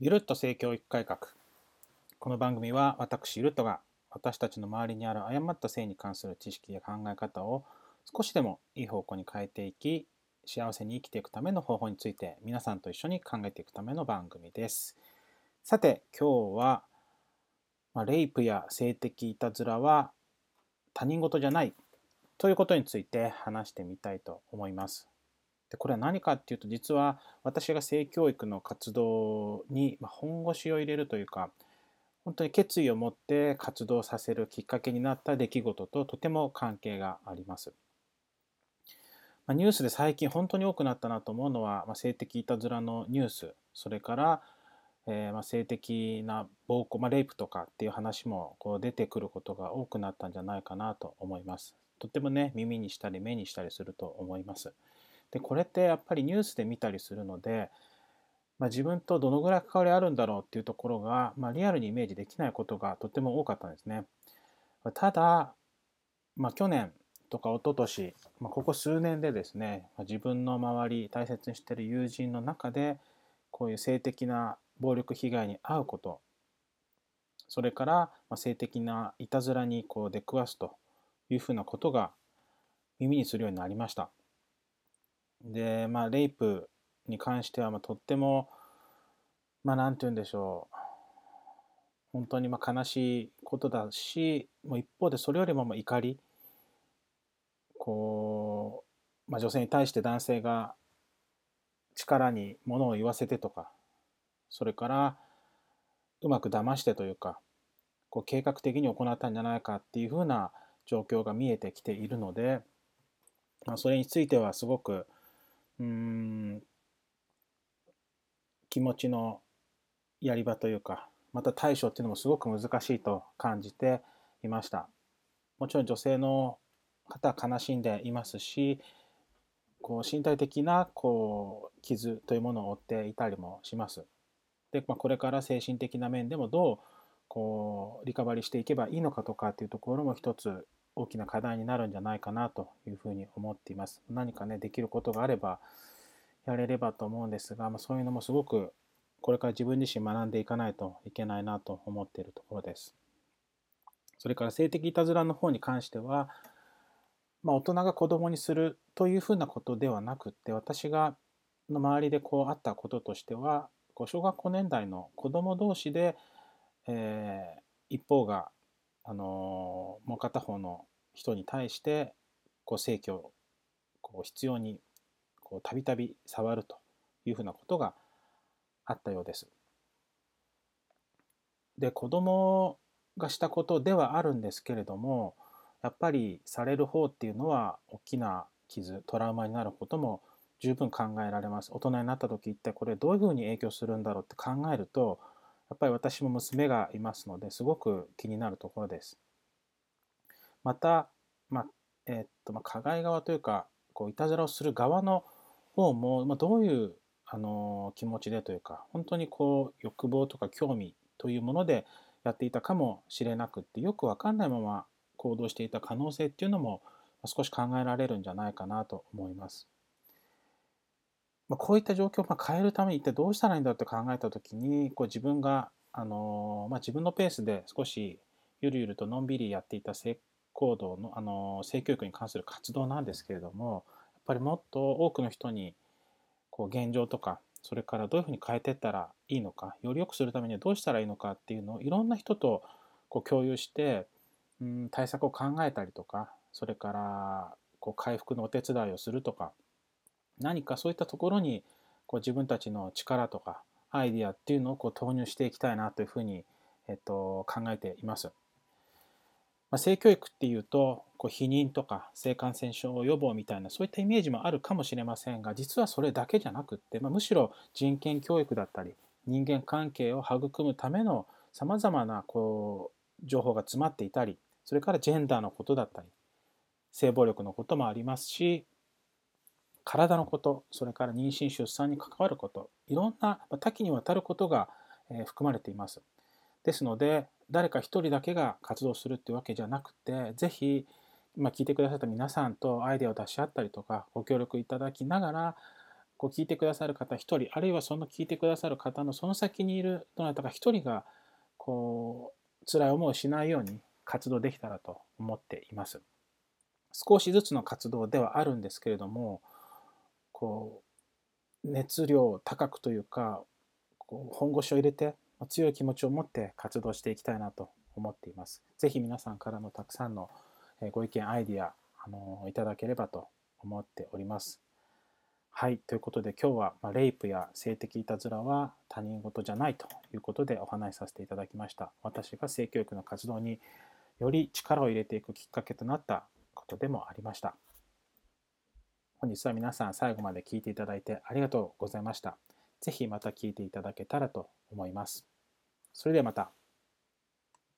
ゆるっと性教育改革この番組は私ゆるっとが私たちの周りにある誤った性に関する知識や考え方を少しでもいい方向に変えていき幸せに生きていくための方法について皆さんと一緒に考えていくための番組です。さて今日は、ま、レイプや性的いたずらは他人事じゃないということについて話してみたいと思います。でこれは何かっていうと実は私が性教育の活動に本腰を入れるというか本当に決意を持って活動させるきっかけになった出来事ととても関係があります。まニュースで最近本当に多くなったなと思うのは、ま性的いたずらのニュースそれから、え、ま性的な暴行、ま、レイプとかっていう話もこう出てくることが多くなったんじゃないかなと思います。とてもね耳にしたり目にしたりすると思います。でこれってやっぱりニュースで見たりするので、まあ、自分とどのぐらい関わりあるんだろうっていうところが、まあ、リアルにイメージできないことがとても多かったんですね。ただ、まあ、去年とか一昨年、まあ、ここ数年でですね、自分の周り大切にしている友人の中でこういう性的な暴力被害に遭うことそれから性的ないたずらにこう出くわすというふうなことが耳にするようになりました。で、まあ、レイプに関しては、まあ、とっても、まあ、なんて言うんでしょう。本当にまあ悲しいことだし、もう一方でそれよりもまあ怒り、こう、まあ、女性に対して男性が力にものを言わせてとか、それからうまく騙してというか、こう計画的に行ったんじゃないかっていうふうな状況が見えてきているので、まあ、それについてはすごくうん。気持ちのやり場というかまた対処っていうのもすごく難しいと感じていました。もちろん女性の方は悲しんでいますしこう身体的なこう傷というものを負っていたりもします。で、まあ、これから精神的な面でもどうこうリカバリーしていけばいいのかとかっていうところも一つ大きな課題になるんじゃないかなというふうに思っています。何かねできることがあればやれればと思うんですが、まあ、そういうのもすごくこれから自分自身学んでいかないといけないなと思っているところです。それから性的いたずらの方に関しては、まあ、大人が子供にするというふうなことではなくって私がの周りでこうあったこととしてはこう小学校年代の子供同士で、えー、一方があのもう片方の人に対してこう性をこう必要にたびたび触るというふうなことがあったようです。で子供がしたことではあるんですけれどもやっぱりされる方っていうのは大きな傷トラウマになることも十分考えられます大人になった時ってこれどういうふうに影響するんだろうって考えるとやっぱり私も娘がいますのですごく気になるところです。また、まあえー、っとまあ、加害側というかこういたずらをする側の方も、まあ、どういうあの気持ちでというか本当にこう欲望とか興味というものでやっていたかもしれなくってよく分かんないまま行動していた可能性っていうのも少し考えられるんじゃないかなと思います。まあ、こういった状況を変えるために一体どうしたらいいんだって考えた時にこう自分が、あのまあ、自分のペースで少しゆるゆるとのんびりやっていた性行動の、あの性教育に関する活動なんですけれどもやっぱりもっと多くの人にこう現状とかそれからどういうふうに変えていったらいいのかより良くするためにはどうしたらいいのかっていうのをいろんな人とこう共有してうん対策を考えたりとかそれからこう回復のお手伝いをするとか何かそういったところにこう自分たちの力とかアイディアっていうのをこう投入していきたいなというふうに、えっと、考えています。まあ、性教育っていうとこう避妊とか性感染症予防みたいなそういったイメージもあるかもしれませんが実はそれだけじゃなくって、まあ、むしろ人権教育だったり人間関係を育むためのさまざまなこう情報が詰まっていたりそれからジェンダーのことだったり性暴力のこともありますし体のことそれから妊娠出産に関わることいろんな多岐にわたることが含まれています。ですので誰か一人だけが活動するっていうわけじゃなくて是非今聞いてくださった皆さんとアイデアを出し合ったりとかご協力いただきながらこう聞いてくださる方1人あるいはその聞いてくださる方のその先にいるどなたか1人がこう辛い思いをしないように活動できたらと思っています。少しずつの活動ではあるんですけれどもこう熱量高くというかこう本腰を入れて強い気持ちを持って活動していきたいなと思っています。ぜひ皆さんからのたくさんのご意見、アイディア、あのいただければと思っております。はい、ということで今日は、まレイプや性的いたずらは他人事じゃないということでお話しさせていただきました。私が性教育の活動により力を入れていくきっかけとなったことでもありました。本日は皆さん最後まで聞いていただいてありがとうございました。ぜひまた聞いていただけたらと思います。それではまた。